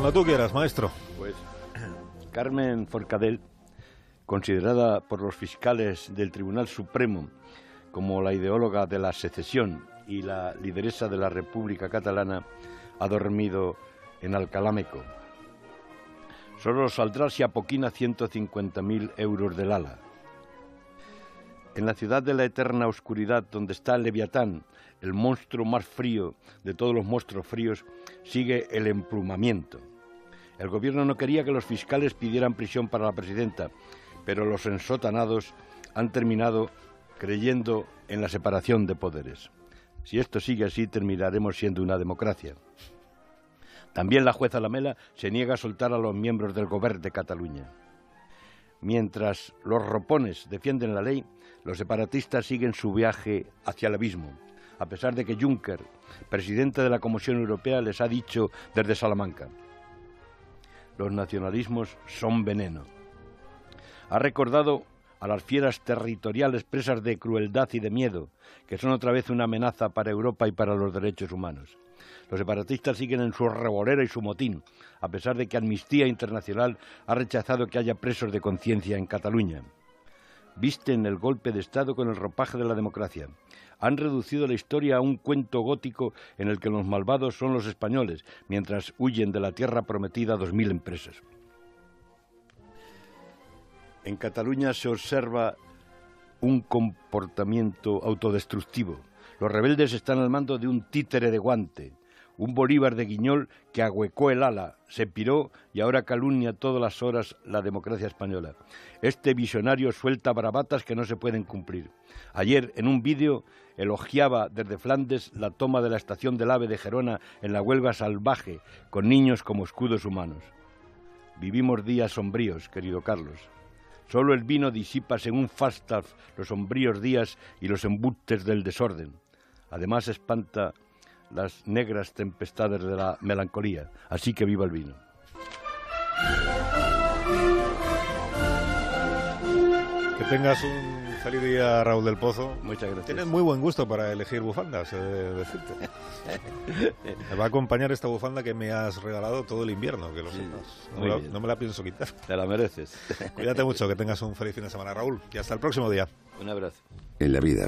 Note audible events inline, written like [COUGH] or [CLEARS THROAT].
Cuando tú quieras, maestro. Pues [CLEARS THROAT] Carmen Forcadell, considerada por los fiscales del Tribunal Supremo como la ideóloga de la secesión y la lideresa de la República Catalana, ha dormido en Alcalámeco. Solo saldrá si apoquina 150.000 euros del ala. En la ciudad de la eterna oscuridad, donde está Leviatán, el monstruo más frío de todos los monstruos fríos, sigue el emplumamiento. El gobierno no quería que los fiscales pidieran prisión para la presidenta, pero los ensotanados han terminado creyendo en la separación de poderes. Si esto sigue así, terminaremos siendo una democracia. También la jueza Lamela se niega a soltar a los miembros del Gobierno de Cataluña. Mientras los ropones defienden la ley, los separatistas siguen su viaje hacia el abismo, a pesar de que Juncker, presidente de la Comisión Europea, les ha dicho desde Salamanca, los nacionalismos son veneno. Ha recordado a las fieras territoriales presas de crueldad y de miedo, que son otra vez una amenaza para Europa y para los derechos humanos. Los separatistas siguen en su revolera y su motín, a pesar de que Amnistía Internacional ha rechazado que haya presos de conciencia en Cataluña. Visten el golpe de Estado con el ropaje de la democracia. Han reducido la historia a un cuento gótico en el que los malvados son los españoles, mientras huyen de la tierra prometida dos mil empresas. En Cataluña se observa un comportamiento autodestructivo. Los rebeldes están al mando de un títere de guante, un Bolívar de Guiñol que ahuecó el ala, se piró y ahora calumnia todas las horas la democracia española. Este visionario suelta bravatas que no se pueden cumplir. Ayer, en un vídeo, elogiaba desde Flandes la toma de la estación del AVE de Gerona en la huelga salvaje, con niños como escudos humanos. Vivimos días sombríos, querido Carlos. Solo el vino disipa según Falstaff los sombríos días y los embustes del desorden. Además espanta las negras tempestades de la melancolía. Así que viva el vino. Que tengas un feliz día, Raúl del Pozo. Muchas gracias. Tienes muy buen gusto para elegir bufandas, decirte. me [LAUGHS] va a acompañar esta bufanda que me has regalado todo el invierno, que lo sepas. No, no me la pienso quitar. Te la mereces. [LAUGHS] Cuídate mucho, que tengas un feliz fin de semana, Raúl. Y hasta el próximo día. Un abrazo. En la vida